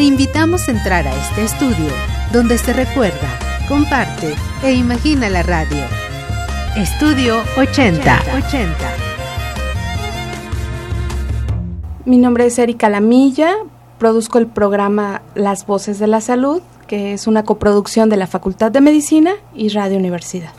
Te invitamos a entrar a este estudio donde se recuerda, comparte e imagina la radio. Estudio 80. 80. Mi nombre es Erika Lamilla, produzco el programa Las Voces de la Salud, que es una coproducción de la Facultad de Medicina y Radio Universidad.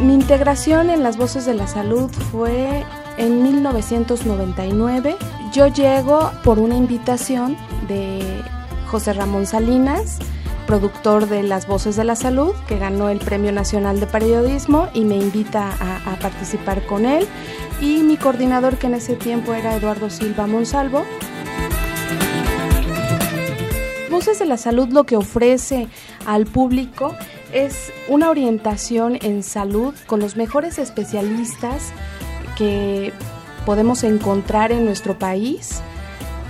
Mi integración en las Voces de la Salud fue en 1999. Yo llego por una invitación de José Ramón Salinas, productor de Las Voces de la Salud, que ganó el Premio Nacional de Periodismo y me invita a, participar con él. Y mi coordinador, que en ese tiempo era Eduardo Silva Monsalvo. Voces de la Salud lo que ofrece al público es una orientación en salud con los mejores especialistas que podemos encontrar en nuestro país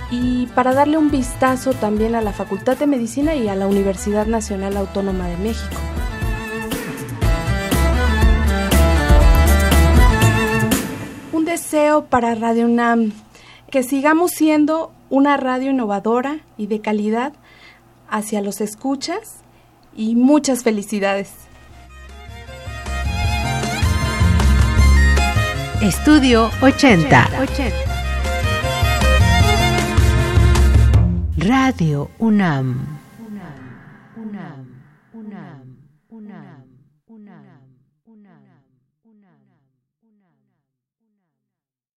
y para darle un vistazo también a la Facultad de Medicina y a la Universidad Nacional Autónoma de México. Un deseo para Radio UNAM, que sigamos siendo una radio innovadora y de calidad hacia los escuchas y muchas felicidades. Estudio 80. Radio UNAM. UNAM, UNAM, UNAM, UNAM, UNAM.